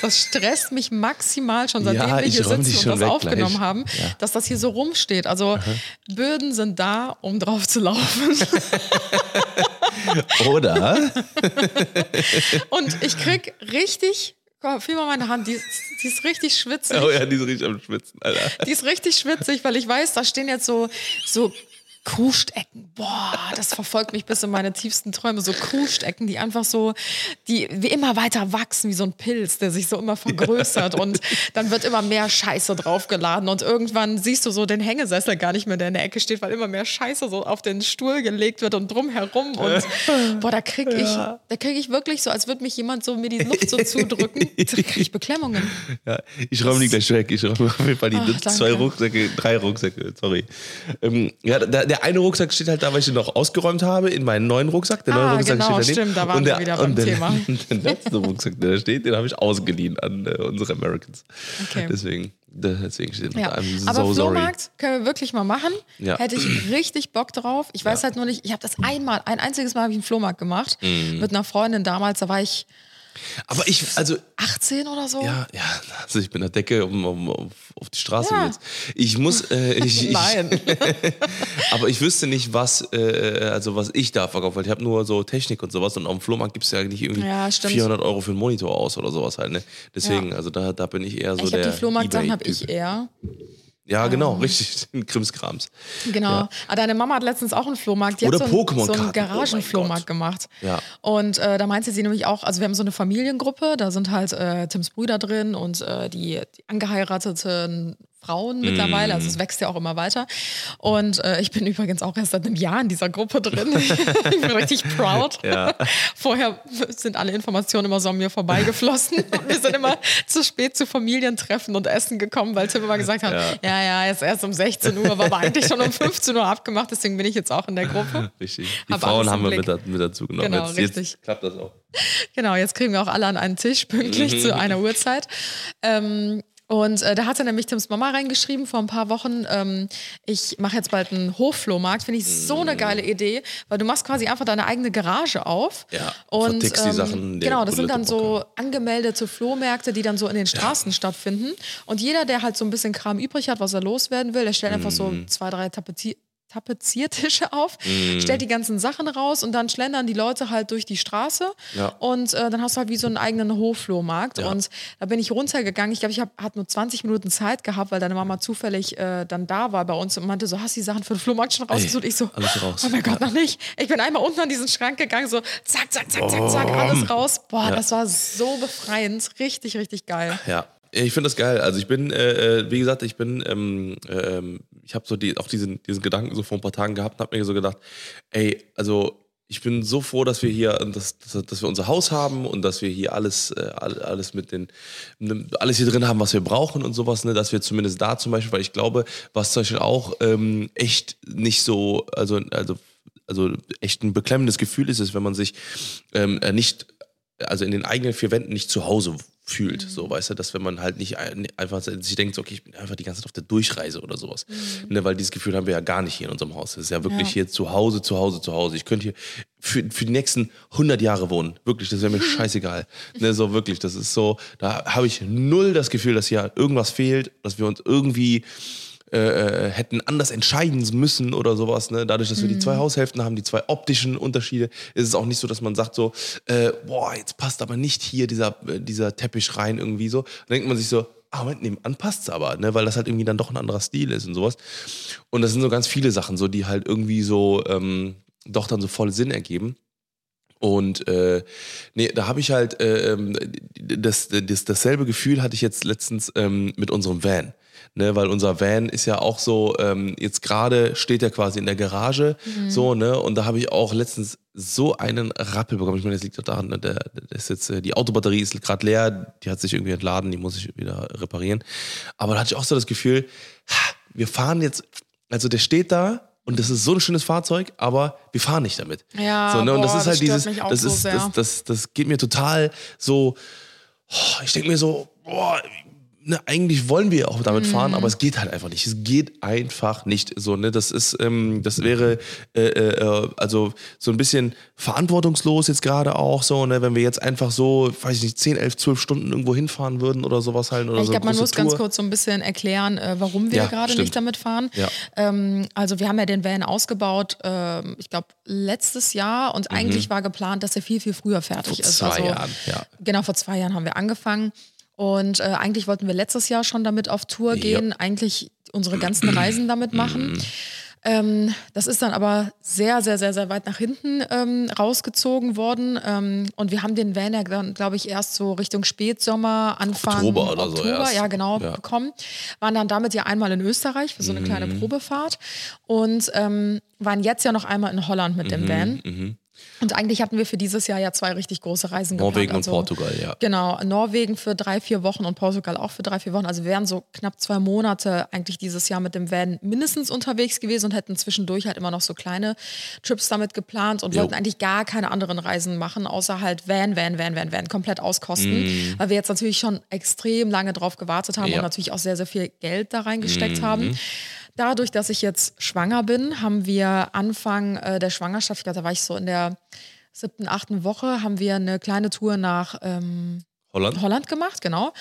das stresst mich maximal schon seitdem Ja, wir ich hier sitzen und das aufgenommen gleich. haben, Ja. dass das hier so rumsteht. Also Böden sind da, um drauf zu laufen. <laughs> Oder? <laughs> und ich krieg richtig, mal, fühl mal meine Hand, die, ist- die ist richtig schwitzig. oh ja, die ist richtig am Schwitzen, Alter. Die ist richtig schwitzig, weil ich weiß, da stehen jetzt so, so Krustecken. Boah, das verfolgt mich bis in meine tiefsten Träume. So Krustecken, die einfach so, die wie immer weiter wachsen, wie so ein Pilz, der sich so immer vergrößert. Und dann wird immer mehr Scheiße draufgeladen. Und irgendwann siehst du so den Hängesessel gar nicht mehr, der in der Ecke steht, weil immer mehr Scheiße so auf den Stuhl gelegt wird und drumherum. Und boah, da krieg ich, da krieg ich wirklich so, als würde mich jemand so mir die Luft so zudrücken. <laughs> Da krieg ich Beklemmungen. Ja, ich räume die gleich weg. Ich räume auf jeden Fall die Ach, zwei Rucksäcke, drei Rucksäcke, sorry. Ähm, ja, der, der eine Rucksack steht halt da, weil ich den noch ausgeräumt habe in meinen neuen Rucksack. Der neue Ah, Rucksack genau, steht daneben. stimmt, da waren und wir der, wieder beim und der, Thema. <laughs> Der letzte Rucksack, der da steht, den habe ich ausgeliehen an äh, unsere Americans. Okay. Deswegen, deswegen steht Ja, da. I'm aber so sorry. Flohmarkt können wir wirklich mal machen. Ja. Hätte ich <clears throat> richtig Bock drauf. Ich weiß Ja. halt nur nicht, ich habe das einmal, ein einziges Mal habe ich einen Flohmarkt gemacht Mhm. mit einer Freundin damals, da war ich Aber ich, also, 18 oder so. ja, ja, also ich bin der Decke um, um, auf, auf die Straße Ja. jetzt. Ich muss, äh, <laughs> ich, ich, Nein. <laughs> Aber ich wüsste nicht, was, äh, also was ich da verkaufe, weil ich habe nur so Technik und sowas und auf dem Flohmarkt gibt es ja nicht irgendwie Ja, stimmt. 400 Euro für einen Monitor aus oder sowas halt, ne? Deswegen, also da, da bin ich eher so ich der habe die Flohmarkt-Sachen habe ich eher. Ja, genau, richtig, <laughs> den Krimskrams. Genau. Ja. Aber deine Mama hat letztens auch einen Flohmarkt. Die Oder hat so einen, so einen Oh Garagenflohmarkt Gott. gemacht. Ja. Und äh, da meinte sie nämlich auch, also wir haben so eine Familiengruppe, da sind halt äh, Tims Brüder drin und äh, die, die angeheirateten Frauen mittlerweile, also Mm. es wächst ja auch immer weiter. Und äh, ich bin übrigens auch erst seit einem Jahr in dieser Gruppe drin. <laughs> ich bin richtig proud. Ja. Vorher sind alle Informationen immer so an mir vorbeigeflossen. Und <laughs> wir sind immer zu spät zu Familientreffen und Essen gekommen, weil Tim immer gesagt hat, Ja. ja, ja, jetzt erst um 16 Uhr, war aber eigentlich schon um 15 Uhr abgemacht, deswegen bin ich jetzt auch in der Gruppe. <laughs> Richtig. Die Hab Frauen haben wir mit, mit dazu genommen. Genau, jetzt, richtig. Jetzt klappt das auch. Genau, jetzt kriegen wir auch alle an einen Tisch pünktlich zu einer Uhrzeit. Ähm, und äh, da hatte nämlich Tims Mama reingeschrieben vor ein paar Wochen, ähm, ich mache jetzt bald einen Hofflohmarkt. Finde ich so eine geile Idee, weil du machst quasi einfach deine eigene Garage auf. Ja, und die Sachen, der genau, das sind dann so angemeldete Flohmärkte, die dann so in den Straßen stattfinden. Und jeder, der halt so ein bisschen Kram übrig hat, was er loswerden will, der stellt einfach so Mhm. zwei, drei Tapezier Tapeziertische auf, stellt die ganzen Sachen raus und dann schlendern die Leute halt durch die Straße Ja. und äh, dann hast du halt wie so einen eigenen Hofflohmarkt Ja. und da bin ich runtergegangen. Ich glaube, ich hab, hatte nur 20 Minuten Zeit gehabt, weil deine Mama zufällig äh, dann da war bei uns und meinte so, hast du die Sachen für den Flohmarkt schon rausgesucht? Ich so, alles raus. oh mein Gott, noch nicht. Ich bin einmal unten an diesen Schrank gegangen, so zack, zack, zack, zack, zack, alles raus. Boah, Ja. das war so befreiend. Richtig, richtig geil. Ja, ich finde das geil. Also ich bin, äh, äh, wie gesagt, ich bin, ähm, ähm, ich habe so die, auch diesen, diesen Gedanken so vor ein paar Tagen gehabt und habe mir so gedacht, ey, also ich bin so froh, dass wir hier, dass, dass, wir unser Haus haben und dass wir hier alles, äh, all- alles mit den, ne, alles hier drin haben, was wir brauchen und sowas, ne, dass wir zumindest da zum Beispiel, weil ich glaube, was zum Beispiel auch ähm, echt nicht so, also, also, also echt ein beklemmendes Gefühl ist, ist, wenn man sich ähm, äh, nicht also in den eigenen vier Wänden nicht zu Hause fühlt. So, weißt du, dass wenn man halt nicht ein- einfach sich denkt, so, okay, ich bin einfach die ganze Zeit auf der Durchreise oder sowas. Ne, weil dieses Gefühl haben wir ja gar nicht hier in unserem Haus. Es ist ja wirklich Ja. hier zu Hause, zu Hause, zu Hause. Ich könnte hier für, für die nächsten 100 Jahre wohnen. Wirklich, das wäre mir <laughs> scheißegal. Ne, so wirklich, das ist so, da habe ich null das Gefühl, dass hier irgendwas fehlt, dass wir uns irgendwie äh, hätten anders entscheiden müssen oder sowas. Ne? Dadurch, dass wir die Mhm. zwei Haushälften haben, die zwei optischen Unterschiede, ist es auch nicht so, dass man sagt so, äh, boah, jetzt passt aber nicht hier dieser, äh, dieser Teppich rein irgendwie so. Dann denkt man sich so, ah, Moment, nebenan passt es aber, ne? weil das halt irgendwie dann doch ein anderer Stil ist und sowas. Und das sind so ganz viele Sachen, so die halt irgendwie so ähm, doch dann so voll Sinn ergeben. Und äh, nee, da habe ich halt äh, ähm, das, das, dasselbe Gefühl hatte ich jetzt letztens ähm, mit unserem Van. Ne, weil unser Van ist ja auch so, ähm, jetzt gerade steht er quasi in der Garage, so, ne, und da habe ich auch letztens so einen Rappel bekommen. Ich meine, das liegt doch daran, ne, der, der ist jetzt, äh, die Autobatterie ist gerade leer, die hat sich irgendwie entladen, die muss ich wieder reparieren. Aber da hatte ich auch so das Gefühl, wir fahren jetzt, also der steht da und das ist so ein schönes Fahrzeug, aber wir fahren nicht damit. Ja, so, ne? und das boah, ist das halt stört dieses, das so ist, das, das, das geht mir total so, oh, ich denke mir so, boah, ne, eigentlich wollen wir auch damit fahren, Mhm. aber es geht halt einfach nicht. Es geht einfach nicht so, ne? Das ist, ähm, das wäre äh, äh, also so ein bisschen verantwortungslos jetzt gerade auch so, ne? Wenn wir jetzt einfach so, weiß ich nicht, 10, 11, 12 Stunden irgendwo hinfahren würden oder sowas halt. Oder Ich so glaube, man muss ganz Tour. kurz so ein bisschen erklären, äh, warum wir Ja, gerade nicht damit fahren. Ja. Ähm, also wir haben ja den Van ausgebaut, ähm, ich glaube, letztes Jahr und eigentlich war geplant, dass er viel, viel früher fertig Mhm. Vor ist. zwei also, Jahren, ja. Genau, vor zwei Jahren haben wir angefangen. Und äh, eigentlich wollten wir letztes Jahr schon damit auf Tour Ja. gehen, eigentlich unsere ganzen Reisen damit machen. Ähm, das ist dann aber sehr, sehr, sehr, sehr weit nach hinten ähm, rausgezogen worden. Ähm, und wir haben den Van ja dann, glaube ich, erst so Richtung Spätsommer, Anfang Oktober oder so Oktober, erst. ja genau, Ja. bekommen. Waren dann damit ja einmal in Österreich für so eine kleine Probefahrt und ähm, waren jetzt ja noch einmal in Holland mit dem Van. Und eigentlich hatten wir für dieses Jahr ja zwei richtig große Reisen Norwegen geplant. und Portugal, ja. Genau, Norwegen für drei, vier Wochen und Portugal auch für drei, vier Wochen. Also wir wären so knapp zwei Monate eigentlich dieses Jahr mit dem Van mindestens unterwegs gewesen und hätten zwischendurch halt immer noch so kleine Trips damit geplant und Jo. wollten eigentlich gar keine anderen Reisen machen, außer halt Van, Van, Van, Van, Van, komplett auskosten. Weil wir jetzt natürlich schon extrem lange drauf gewartet haben Ja. und natürlich auch sehr, sehr viel Geld da reingesteckt haben. Dadurch, dass ich jetzt schwanger bin, haben wir Anfang äh, der Schwangerschaft, ich glaube, da war ich so in der siebten, achten Woche, haben wir eine kleine Tour nach ähm, Holland? Holland gemacht, genau.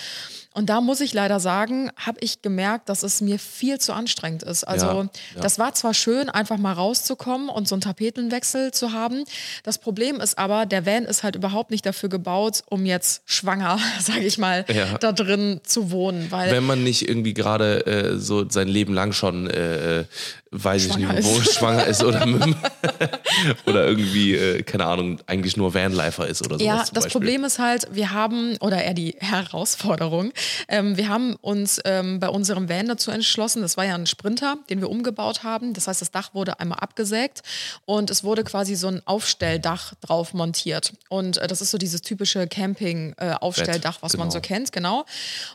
Und da muss ich leider sagen, habe ich gemerkt, dass es mir viel zu anstrengend ist. Also Ja, ja. das war zwar schön, einfach mal rauszukommen und so einen Tapetenwechsel zu haben. Das Problem ist aber, der Van ist halt überhaupt nicht dafür gebaut, um jetzt schwanger, <laughs> sage ich mal, Ja. da drin zu wohnen. Weil Wenn man nicht irgendwie gerade äh, so sein Leben lang schon, äh, äh, weiß Schwanger ich nicht, wo ist. <laughs> schwanger ist oder, <laughs> oder irgendwie, äh, keine Ahnung, eigentlich nur Vanlifer ist oder sowas. Ja, das Beispiel. Problem ist halt, wir haben, oder eher die Herausforderung, ähm, wir haben uns ähm, bei unserem Van dazu entschlossen, das war ja ein Sprinter, den wir umgebaut haben. Das heißt, das Dach wurde einmal abgesägt und es wurde quasi so ein Aufstelldach drauf montiert. Und äh, das ist so dieses typische Camping-Aufstelldach, was man genau. so kennt, genau.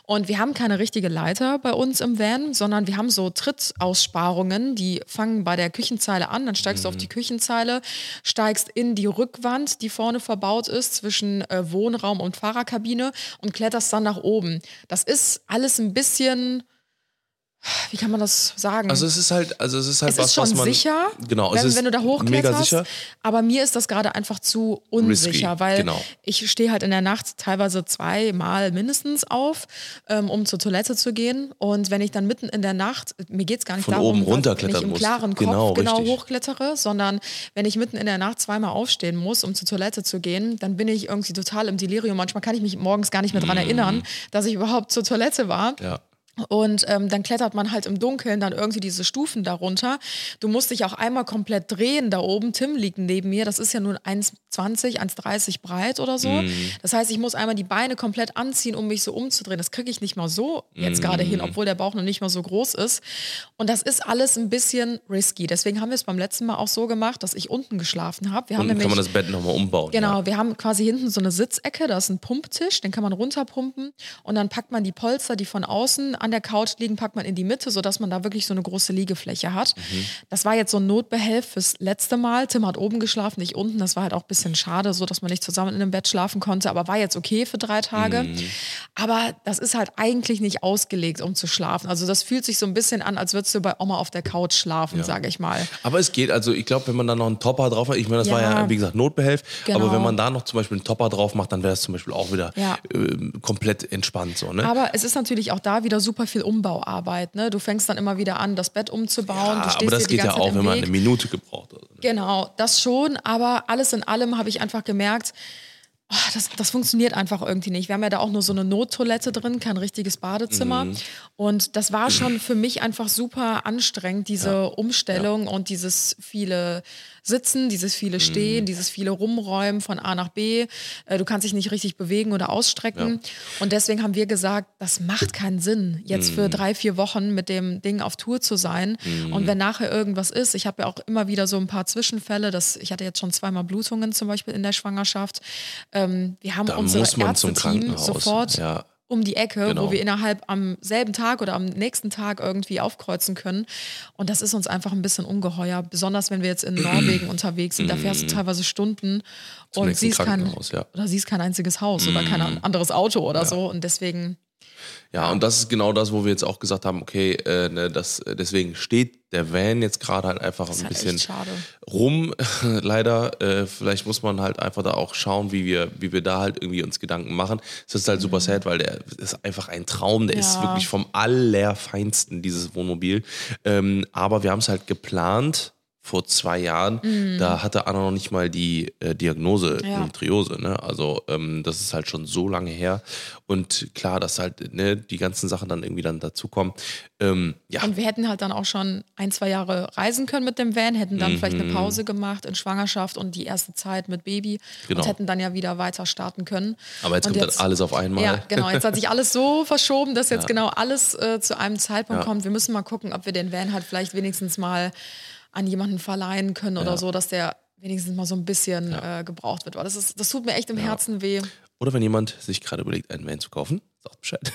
Und wir haben keine richtige Leiter bei uns im Van, sondern wir haben so Trittaussparungen, die fangen bei der Küchenzeile an, dann steigst du auf die Küchenzeile, steigst in die Rückwand, die vorne verbaut ist zwischen äh, Wohnraum und Fahrerkabine und kletterst dann nach oben. Das ist alles ein bisschen, wie kann man das sagen? Also es ist halt, also es ist halt es was, ist schon was man, sicher, genau, wenn, wenn du da hochkletterst. sicher. Aber mir ist das gerade einfach zu unsicher, Risky, weil genau. ich stehe halt in der Nacht teilweise zweimal mindestens auf, ähm, um zur Toilette zu gehen. Und wenn ich dann mitten in der Nacht, mir geht es gar nicht Von darum, oben wenn ich runterklettern im klaren Kopf Genau, genau, hochklettere, sondern wenn ich mitten in der Nacht zweimal aufstehen muss, um zur Toilette zu gehen, dann bin ich irgendwie total im Delirium. Manchmal kann ich mich morgens gar nicht mehr dran erinnern, dass ich überhaupt zur Toilette war. Ja. Und ähm, dann klettert man halt im Dunkeln dann irgendwie diese Stufen darunter. Du musst dich auch einmal komplett drehen da oben. Tim liegt neben mir. Das ist ja nun 1,20, 1,30 breit oder so. Mhm. Das heißt, ich muss einmal die Beine komplett anziehen, um mich so umzudrehen. Das kriege ich nicht mal so jetzt gerade Mhm. hin, obwohl der Bauch noch nicht mal so groß ist. Und das ist alles ein bisschen risky. Deswegen haben wir es beim letzten Mal auch so gemacht, dass ich unten geschlafen habe. Wir haben Und kann nämlich man das Bett nochmal umbauen. Genau, Ja. wir haben quasi hinten so eine Sitzecke, da ist ein Pumptisch, den kann man runterpumpen und dann packt man die Polster, die von außen an der Couch liegen, packt man in die Mitte, sodass man da wirklich so eine große Liegefläche hat. Mhm. Das war jetzt so ein Notbehelf fürs letzte Mal. Tim hat oben geschlafen, ich unten. Das war halt auch ein bisschen schade, so dass man nicht zusammen in einem Bett schlafen konnte, aber war jetzt okay für drei Tage. Mhm. Aber das ist halt eigentlich nicht ausgelegt, um zu schlafen. Also das fühlt sich so ein bisschen an, als würdest du bei Oma auf der Couch schlafen, sage ich mal. Aber es geht, also ich glaube, wenn man da noch einen Topper drauf hat, ich meine, das war ja, Ja. wie gesagt, Notbehelf, Genau. aber wenn man da noch zum Beispiel einen Topper drauf macht, dann wäre es zum Beispiel auch wieder Ja. äh, komplett entspannt so, ne? Aber es ist natürlich auch da wieder super super viel Umbauarbeit. Ne? Du fängst dann immer wieder an, das Bett umzubauen. Ja, aber das geht ja auch, wenn man eine Minute gebraucht hat. Genau, das schon, aber alles in allem habe ich einfach gemerkt, oh, das, das funktioniert einfach irgendwie nicht. Wir haben ja da auch nur so eine Nottoilette drin, kein richtiges Badezimmer. Mhm. Und das war schon für mich einfach super anstrengend, diese Umstellung und dieses viele Sitzen, dieses viele Mhm. Stehen, dieses viele Rumräumen von A nach B. Äh, Du kannst dich nicht richtig bewegen oder ausstrecken. Und deswegen haben wir gesagt, das macht keinen Sinn, jetzt Mhm. für drei, vier Wochen mit dem Ding auf Tour zu sein. Mhm. Und wenn nachher irgendwas ist, ich habe ja auch immer wieder so ein paar Zwischenfälle, das, ich hatte jetzt schon zweimal Blutungen zum Beispiel in der Schwangerschaft. Ähm, wir haben Da zum Ärzteteam sofort Ja. Um die Ecke, Genau. wo wir innerhalb am selben Tag oder am nächsten Tag irgendwie aufkreuzen können. Und das ist uns einfach ein bisschen ungeheuer, besonders wenn wir jetzt in <clears throat> Norwegen unterwegs sind. Da fährst du teilweise Stunden Mhm. Zum und siehst kein, ja. Mhm. oder siehst kein einziges Haus oder kein anderes Auto oder so. Und deswegen, Ja, und das ist genau das, wo wir jetzt auch gesagt haben, okay, äh, ne, das, deswegen steht der Van jetzt gerade halt einfach ist ein halt bisschen rum, <laughs> leider. Äh, vielleicht muss man halt einfach da auch schauen, wie wir, wie wir da halt irgendwie uns Gedanken machen. Es ist halt super sad, weil der ist einfach ein Traum. Der ist Mhm. Ja. wirklich vom allerfeinsten, dieses Wohnmobil. Ähm, aber wir haben es halt geplant vor zwei Jahren. Da hatte Anna noch nicht mal die äh, Diagnose Mhm. Ja. Endometriose. Ne? Also ähm, das ist halt schon so lange her. Und klar, dass halt ne, die ganzen Sachen dann irgendwie dann dazukommen. Ähm, ja, Und wir hätten halt dann auch schon ein, zwei Jahre reisen können mit dem Van, hätten dann vielleicht eine Pause gemacht in Schwangerschaft und die erste Zeit mit Baby Genau. und hätten dann ja wieder weiter starten können. aber jetzt und kommt dann alles auf einmal. Ja, genau. Jetzt hat sich <laughs> alles so verschoben, dass jetzt genau alles äh, zu einem Zeitpunkt Ja. kommt. Wir müssen mal gucken, ob wir den Van halt vielleicht wenigstens mal an jemanden verleihen können oder so, dass der wenigstens mal so ein bisschen äh, gebraucht wird. Weil das, ist, das tut mir echt im Herzen weh. Oder wenn jemand sich gerade überlegt, einen Van zu kaufen, sagt Bescheid.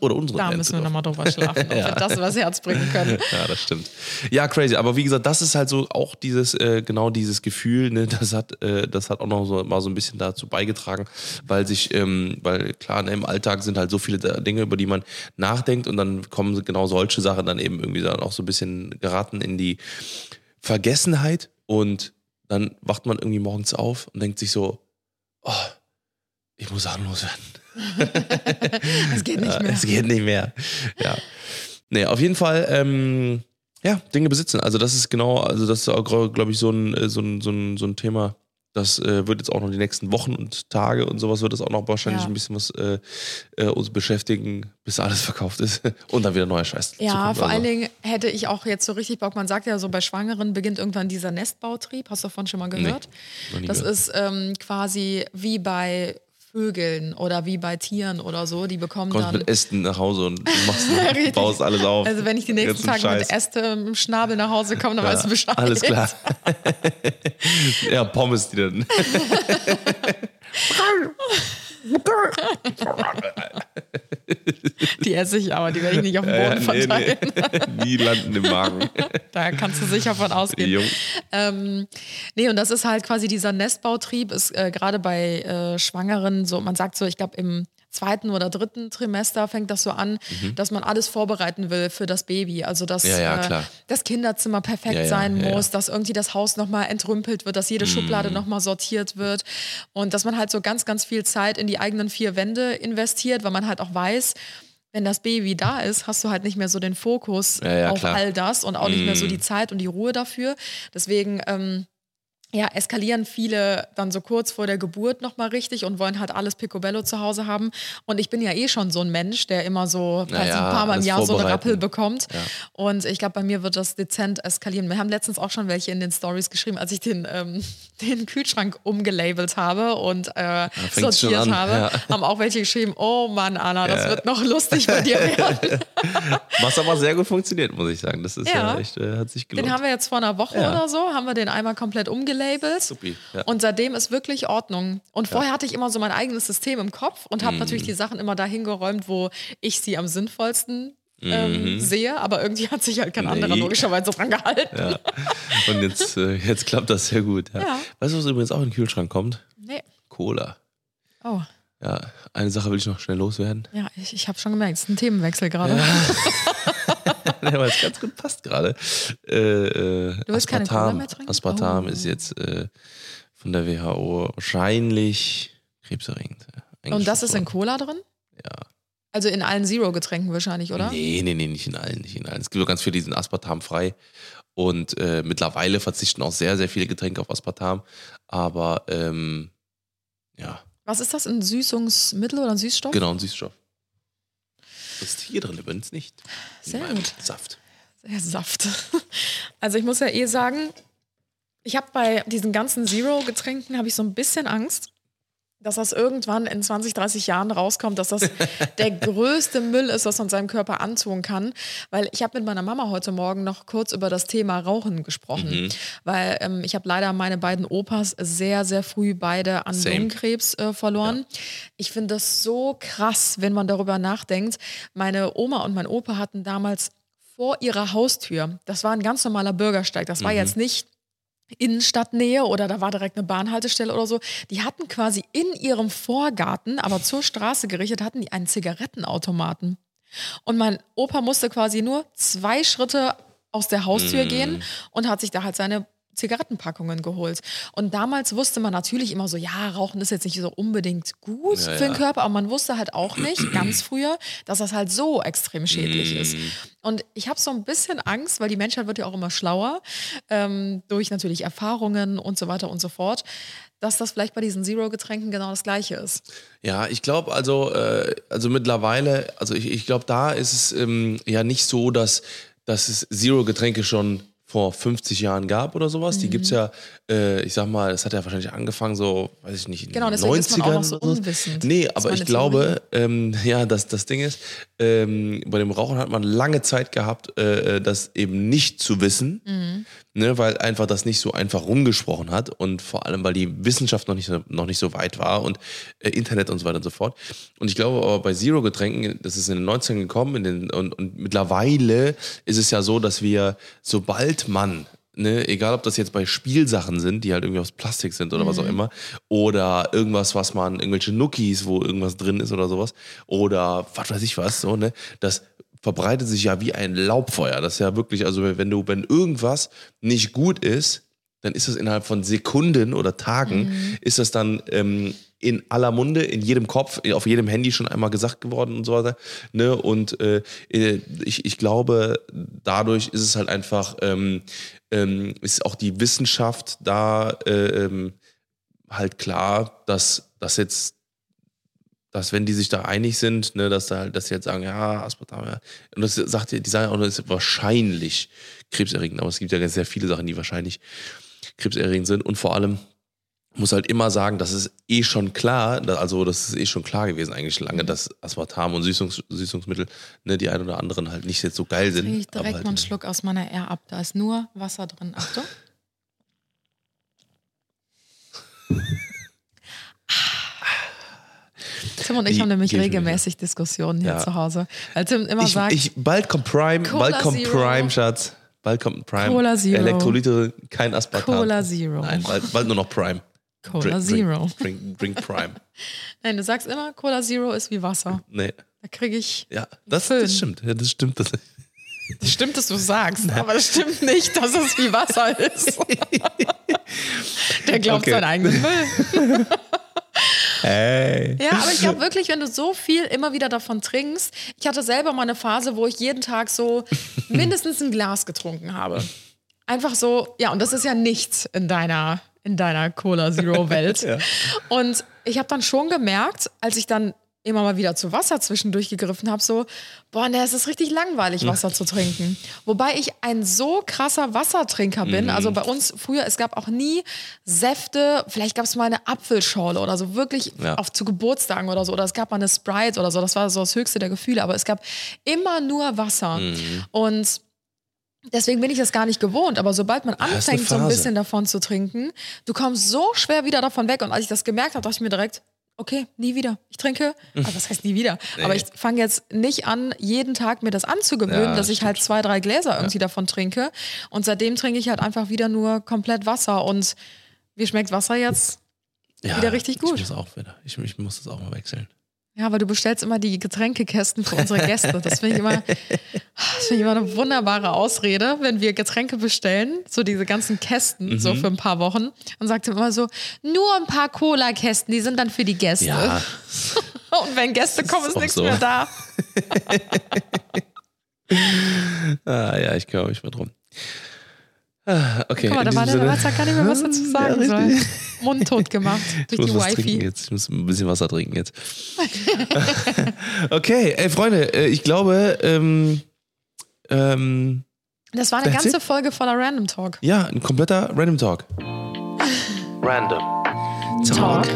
Oder unsere Da Van müssen wir nochmal drüber schlafen, ob <laughs> wir das übers Herz bringen können. <laughs> Ja, das stimmt. Ja, crazy. Aber wie gesagt, das ist halt so auch dieses, äh, genau dieses Gefühl, ne, das hat, äh, das hat auch noch so, mal so ein bisschen dazu beigetragen, weil sich, ähm, weil klar, ne, im Alltag sind halt so viele Dinge, über die man nachdenkt und dann kommen genau solche Sachen dann eben irgendwie dann auch so ein bisschen geraten in die Vergessenheit und dann wacht man irgendwie morgens auf und denkt sich so, oh, ich muss Sachen loswerden. <laughs> Es geht nicht mehr. Es geht nicht mehr. Ja. Nee, auf jeden Fall, ähm, ja, Dinge besitzen. Also das ist genau, also das ist auch, glaube ich, so ein, äh, so ein, so ein, so ein Thema. Das äh, wird jetzt auch noch die nächsten Wochen und Tage und sowas wird das auch noch wahrscheinlich Ja. ein bisschen was äh, äh, uns beschäftigen, bis alles verkauft ist. <laughs> Und dann wieder neuer Scheiß. Ja, zukommt. vor Also, allen Dingen hätte ich auch jetzt so richtig Bock. Man sagt ja so, bei Schwangeren beginnt irgendwann dieser Nestbautrieb. Hast du davon schon mal gehört? nie das gehört. ist ähm, quasi wie bei Vögeln oder wie bei Tieren oder so. Die bekommen Kommst dann. mit Ästen nach Hause und machst, <laughs> baust alles auf. Also wenn ich die nächsten Tage mit. Äste im Schnabel nach Hause komme, dann weißt du Bescheid. Alles klar. <laughs> ja, Pommes, die dann. <laughs> Die esse ich aber, die werde ich nicht auf dem Boden verteilen. nee. Die landen im Magen. <laughs> Da kannst du sicher von ausgehen. Jung. Ähm, nee, und das ist halt quasi dieser Nestbautrieb, ist äh, gerade bei äh, Schwangeren so, man sagt so, ich glaube im zweiten oder dritten Trimester fängt das so an, dass man alles vorbereiten will für das Baby. Also dass Mhm. Ja, ja, äh, das Kinderzimmer perfekt Ja, sein muss, dass irgendwie das Haus nochmal entrümpelt wird, dass jede Schublade Mhm. nochmal sortiert wird und dass man halt so ganz, ganz viel Zeit in die eigenen vier Wände investiert, weil man halt auch weiß, wenn das Baby da ist, hast du halt nicht mehr so den Fokus auf klar. all das und auch nicht mehr so die Zeit und die Ruhe dafür. Deswegen ähm, ja, eskalieren viele dann so kurz vor der Geburt nochmal richtig und wollen halt alles Picobello zu Hause haben. Und ich bin ja eh schon so ein Mensch, der immer so Ja, quasi ja, ein paar Mal im Jahr so eine vorbereiten. Rappel bekommt. Ja. Und ich glaube, bei mir wird das dezent eskalieren. Wir haben letztens auch schon welche in den Stories geschrieben, als ich den, ähm, <laughs> den Kühlschrank umgelabelt habe und äh, schon sortiert habe, ja. haben auch welche geschrieben, oh Mann, Anna, das wird noch lustig bei dir <laughs> werden. Was aber sehr gut funktioniert, muss ich sagen. Das ist ja, Ja. echt, äh, hat sich gelohnt. Den haben wir jetzt vor einer Woche Ja. oder so, haben wir den einmal komplett umgelabelt. Supi, ja. Und seitdem ist wirklich Ordnung. Und vorher hatte ich immer so mein eigenes System im Kopf und Mhm. habe natürlich die Sachen immer dahin geräumt, wo ich sie am sinnvollsten ähm, Mhm. sehe. Aber irgendwie <laughs> hat sich halt kein anderer logischerweise dran gehalten. ja. Und jetzt, äh, jetzt klappt das sehr gut. Ja. Ja. Weißt du, was übrigens auch in den Kühlschrank kommt? Nee. Cola. Oh, Ja, eine Sache will ich noch schnell loswerden. ja, ich, ich habe schon gemerkt, es ist ein Themenwechsel gerade. ja, <laughs> <laughs> weil es ganz gut passt gerade. Äh, äh, Du willst keine Cola Aspartam, mehr trinken? Aspartam Oh. ist jetzt äh, von der WHO wahrscheinlich krebserregend. Und das ist in Cola drin? Ja. Also in allen Zero-Getränken wahrscheinlich, oder? Nee, nee, nee, nicht in allen, nicht in allen. Es gibt auch ganz viele, die sind aspartamfrei. Und äh, mittlerweile verzichten auch sehr, sehr viele Getränke auf Aspartam. Aber ähm, ja, Was ist das? Ein Süßungsmittel oder ein Süßstoff? genau, ein Süßstoff. Das ist hier drin übrigens nicht. Sehr gut. Saft. Der Saft. <laughs> Also ich muss ja eh sagen, ich habe bei diesen ganzen Zero-Getränken habe ich so ein bisschen Angst, dass das irgendwann in 20, 30 Jahren rauskommt, dass das <laughs> der größte Müll ist, was man seinem Körper antun kann. Weil ich habe mit meiner Mama heute Morgen noch kurz über das Thema Rauchen gesprochen. Weil ähm, ich habe leider meine beiden Opas sehr, sehr früh beide an Same. Lungenkrebs äh, verloren. Ich finde das so krass, wenn man darüber nachdenkt. Meine Oma und mein Opa hatten damals vor ihrer Haustür, das war ein ganz normaler Bürgersteig, das war jetzt nicht Innenstadtnähe oder da war direkt eine Bahnhaltestelle oder so. Die hatten quasi in ihrem Vorgarten, aber zur Straße gerichtet, hatten die einen Zigarettenautomaten. Und mein Opa musste quasi nur zwei Schritte aus der Haustür gehen und hat sich da halt seine Zigarettenpackungen geholt. Und damals wusste man natürlich immer so, ja, Rauchen ist jetzt nicht so unbedingt gut Ja, für den ja. Körper, aber man wusste halt auch nicht, <clears throat> ganz früher, dass das halt so extrem schädlich ist. Und ich habe so ein bisschen Angst, weil die Menschheit wird ja auch immer schlauer, ähm, durch natürlich Erfahrungen und so weiter und so fort, dass das vielleicht bei diesen Zero-Getränken genau das Gleiche ist. Ja, ich glaube also, äh, also mittlerweile, also ich, ich glaube, da ist es ähm, ja nicht so, dass, dass es Zero-Getränke schon vor 50 Jahren gab oder sowas. Die gibt's ja, äh, ich sag mal, das hat ja wahrscheinlich angefangen so, weiß ich nicht, in Genau, den deswegen 90ern. ist so unwissend. Nee, aber ich glaube, ähm, <laughs> ja, das, das Ding ist, ähm, bei dem Rauchen hat man lange Zeit gehabt, äh, das eben nicht zu wissen, Mhm. Ne, weil einfach das nicht so einfach rumgesprochen hat und vor allem, weil die Wissenschaft noch nicht, so- noch nicht so weit war und äh, Internet und so weiter und so fort. Und ich glaube aber bei Zero-Getränken, das ist in den 90ern gekommen in den, und, und mittlerweile ist es ja so, dass wir, sobald man Ne, egal ob das jetzt bei Spielsachen sind, die halt irgendwie aus Plastik sind oder was auch immer, oder irgendwas, was man, irgendwelche Nookies, wo irgendwas drin ist oder sowas, oder was weiß ich was, so, ne, das verbreitet sich ja wie ein Laubfeuer. Das ist ja wirklich, also wenn du, wenn irgendwas nicht gut ist, dann ist das innerhalb von Sekunden oder Tagen, ist das dann ähm, in aller Munde, in jedem Kopf, auf jedem Handy schon einmal gesagt geworden und so weiter. Ne? Und äh, äh, ich, ich glaube, dadurch ist es halt einfach, ähm, ähm, ist auch die Wissenschaft da äh, ähm, halt klar, dass das jetzt dass wenn die sich da einig sind, ne, dass da halt, dass sie jetzt sagen, ja, Aspartam, ja. Und das sagt ja, die sagen auch, das ist wahrscheinlich krebserregend, aber es gibt ja sehr viele Sachen, die wahrscheinlich krebserregend sind und vor allem muss halt immer sagen, das ist eh schon klar, also das ist eh schon klar gewesen eigentlich lange, dass Aspartam und Süßungs Süßungsmittel, ne, die ein oder anderen halt nicht jetzt so geil sind. Trinke ich direkt halt, mal einen Schluck aus meiner R ab. Da ist nur Wasser drin. Achtung. Tim und ich haben nämlich regelmäßig Diskussionen hier Ja. zu Hause. Weil Tim immer ich, sagt, ich, bald kommt Prime, Cola bald kommt Zero. Prime, Schatz. Bald kommt Prime. Cola Zero. Elektrolyte, kein Aspartam. Cola Zero. Nein, bald, bald nur noch Prime. Cola Drink- Zero. Drink, drink, drink Prime. <laughs> Nein, du sagst immer, Cola Zero ist wie Wasser. Nee. Da kriege ich. Ja, das, das stimmt. Ja, das stimmt. Das, Das stimmt, dass du sagst, aber das stimmt nicht, dass es wie Wasser ist. <laughs> Der glaubt Okay. seinen eigenen Müll. <laughs> hey. Ja, aber ich glaube wirklich, wenn du so viel immer wieder davon trinkst, ich hatte selber mal eine Phase, wo ich jeden Tag so <laughs> mindestens ein Glas getrunken habe. Einfach so, ja, und das ist ja nichts in deiner, in deiner Cola Zero Welt. <laughs> Und ich habe dann schon gemerkt, als ich dann immer mal wieder zu Wasser zwischendurch gegriffen habe, so, boah, ne, es ist richtig langweilig, Wasser zu trinken. Wobei ich ein so krasser Wassertrinker bin. Also bei uns früher, es gab auch nie Säfte, vielleicht gab es mal eine Apfelschorle oder so, wirklich Ja. auf zu Geburtstagen oder so. Oder es gab mal eine Sprite oder so. Das war so das höchste der Gefühle. Aber es gab immer nur Wasser. Und deswegen bin ich das gar nicht gewohnt. Aber sobald man anfängt, so ein bisschen davon zu trinken, du kommst so schwer wieder davon weg. Und als ich das gemerkt habe, dachte ich mir direkt, okay, nie wieder. Ich trinke, aber was heißt nie wieder? Aber ich fange jetzt nicht an, jeden Tag mir das anzugewöhnen, Ja, dass ich halt zwei, drei Gläser irgendwie davon trinke. Und seitdem trinke ich halt einfach wieder nur komplett Wasser. Und wie schmeckt Wasser jetzt? Ja, Wieder richtig gut. Ich muss auch wieder. Ich, ich muss das auch mal wechseln. Ja, weil du bestellst immer die Getränkekästen für unsere Gäste. Das finde ich immer, <laughs> das finde ich immer eine wunderbare Ausrede, wenn wir Getränke bestellen, so diese ganzen Kästen, so für ein paar Wochen. Und sagt immer so, nur ein paar Cola-Kästen, die sind dann für die Gäste. Ja, <laughs> Und wenn Gäste kommen, ist auch nichts so. mehr da. <laughs> Ah, ja, ich kümmere mich mal drum. Ah, okay. Guck mal, da war der, weiß ja gar nicht mehr, was er dazu <laughs> sagen Ja, soll. Mundtot gemacht <laughs> Ich durch muss die was trinken Wifi. jetzt. Ich muss ein bisschen Wasser trinken jetzt. <laughs> okay, ey, Freunde, äh, ich glaube, ähm, ähm, Das war eine ganze it? Folge voller Random Talk. ja, ein kompletter Random Talk. Random Talk.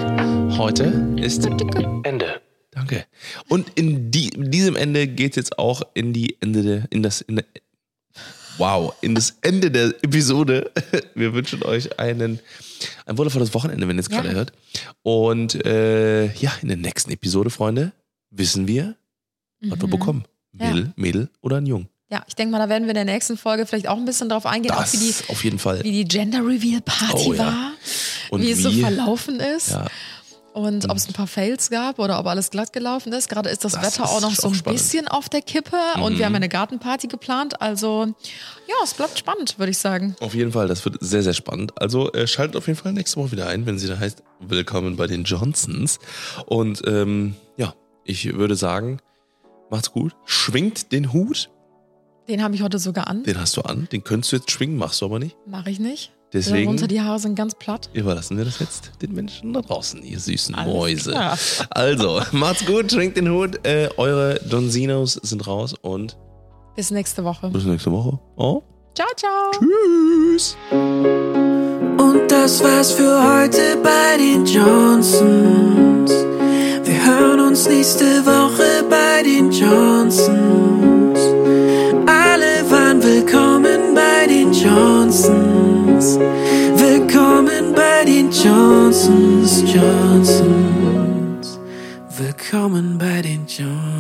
Heute ist Ende. Danke. Und in, die, in diesem Ende geht es jetzt auch in die Ende der, in das, in der, wow, in das Ende der Episode. <laughs> Wir wünschen euch einen, ein wundervolles Wochenende, wenn ihr es Ja. gerade hört. Und äh, ja, in der nächsten Episode, Freunde, wissen wir, was wir Mhm. bekommen. Ja. Mädel, Mädel oder ein Jung. Ja, ich denke mal, da werden wir in der nächsten Folge vielleicht auch ein bisschen drauf eingehen, Das wie die, auf jeden Fall. wie die Gender Reveal Party Oh, ja. war, Und wie es so wie- verlaufen ist. Ja, Und ob es ein paar Fails gab oder ob alles glatt gelaufen ist. Gerade ist das, Das Wetter ist auch noch so ein spannend. bisschen auf der Kippe und Mhm. wir haben eine Gartenparty geplant. Also ja, es bleibt spannend, würde ich sagen. auf jeden Fall. Das wird sehr, sehr spannend. Also äh, schaltet auf jeden Fall nächste Woche wieder ein, wenn sie da heißt, willkommen bei den Johnsons. Und ähm, ja, ich würde sagen, macht's gut. Schwingt den Hut. Den habe ich heute sogar an. Den hast du an. Den könntest du jetzt schwingen, machst du aber nicht. Mache ich nicht. Deswegen Darunter die Haare sind ganz platt. überlassen wir das jetzt den Menschen da draußen, ihr süßen Alles Mäuse. klar. Also, macht's gut, schwingt den Hut. Äh, eure Donzinos sind raus und Bis nächste Woche. bis nächste Woche. Oh, Ciao, ciao. tschüss. Und das war's für heute bei den Johnsons. Wir hören uns nächste Woche bei den Johnsons. Johnsons. Willkommen bei den Johnsons, Johnsons. Willkommen bei den Johnsons.